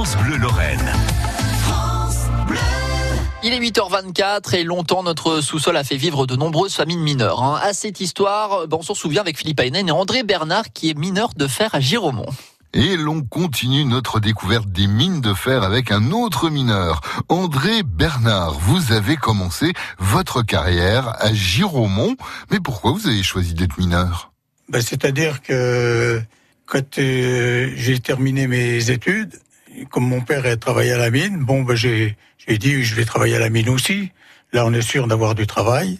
France Bleu Lorraine. Il est 8h24 et longtemps notre sous-sol a fait vivre de nombreuses familles mineures. hein. À cette histoire, ben, on s'en souvient avec Philippe Aynen et André Bernard qui est mineur de fer à Giromont. Et l'on continue notre découverte des mines de fer avec un autre mineur. André Bernard, vous avez commencé votre carrière à Giromont. Mais pourquoi vous avez choisi d'être mineur? Ben, C'est-à-dire que quand euh, j'ai terminé mes études, comme mon père a travaillé à la mine, bon, ben, j'ai dit je vais travailler à la mine aussi. Là, on est sûr d'avoir du travail.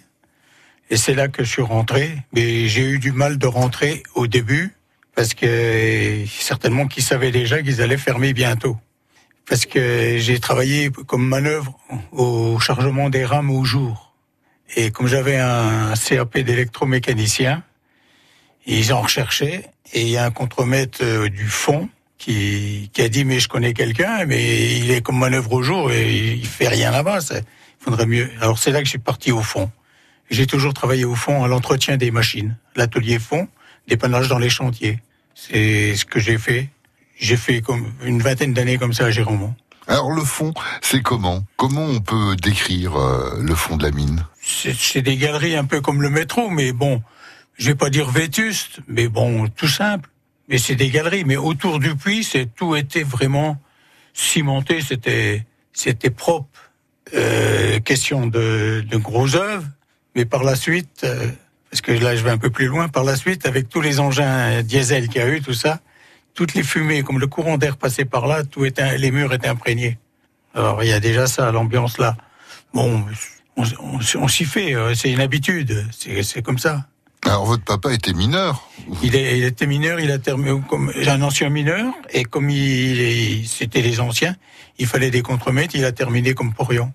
Et c'est là que je suis rentré. Mais j'ai eu du mal de rentrer au début parce que certainement qu'ils savaient déjà qu'ils allaient fermer bientôt. Parce que j'ai travaillé comme manœuvre au chargement des rames au jour. Et comme j'avais un CAP d'électromécanicien, ils en recherchaient et il y a un contremaître euh, du fond qui, qui a dit mais je connais quelqu'un mais il est comme manœuvre au jour et il fait rien là-bas. Il faudrait mieux. Alors c'est là que je suis parti au fond. J'ai toujours travaillé au fond à l'entretien des machines, l'atelier fond, dépannage dans les chantiers. C'est ce que j'ai fait. J'ai fait comme une vingtaine d'années comme ça à Géromont. Alors le fond, c'est comment? Comment on peut décrire euh, le fond de la mine? C'est c'est des galeries un peu comme le métro, mais bon, je vais pas dire vétuste, mais bon, tout simple. Mais c'est des galeries, mais autour du puits, c'est tout était vraiment cimenté, c'était c'était propre. Euh, question de, de gros œuvres, mais par la suite, euh, parce que là je vais un peu plus loin, par la suite, avec tous les engins diesel qu'il y a eu, tout ça, toutes les fumées, comme le courant d'air passait par là, tout était, les murs étaient imprégnés. Alors il y a déjà ça, l'ambiance là. Bon, on, on- s'y fait, euh, c'est une habitude, c'est comme ça. Alors votre papa était mineur. Il, est- il était mineur, il a terminé comme j'ai un ancien mineur, et comme il, c'était les anciens, il fallait des contremaîtres, il a terminé comme porion,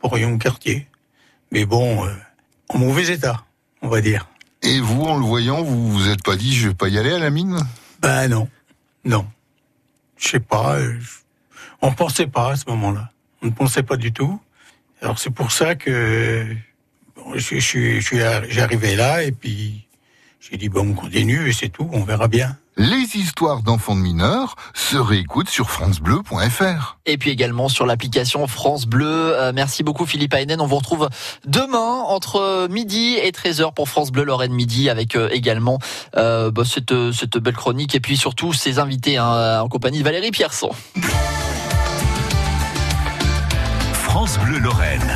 porion quartier. Mais bon, euh, en mauvais état, on va dire. Et vous, en le voyant, vous vous êtes pas dit je vais pas y aller à la mine? Ben non, non. Je sais pas, euh, on pensait pas à ce moment-là. On ne pensait pas du tout. Alors c'est pour ça que je, je arrivé là et puis j'ai dit bon on continue et c'est tout, on verra bien. Les histoires d'enfants de mineurs se réécoutent sur francebleu.fr. Et puis également sur l'application France Bleu. Euh, merci beaucoup Philippe Aynen. On vous retrouve demain entre midi et 13h pour France Bleu Lorraine Midi avec euh, également euh, bah, cette, cette belle chronique et puis surtout ses invités hein, en compagnie de Valérie Pierson. France Bleu Lorraine.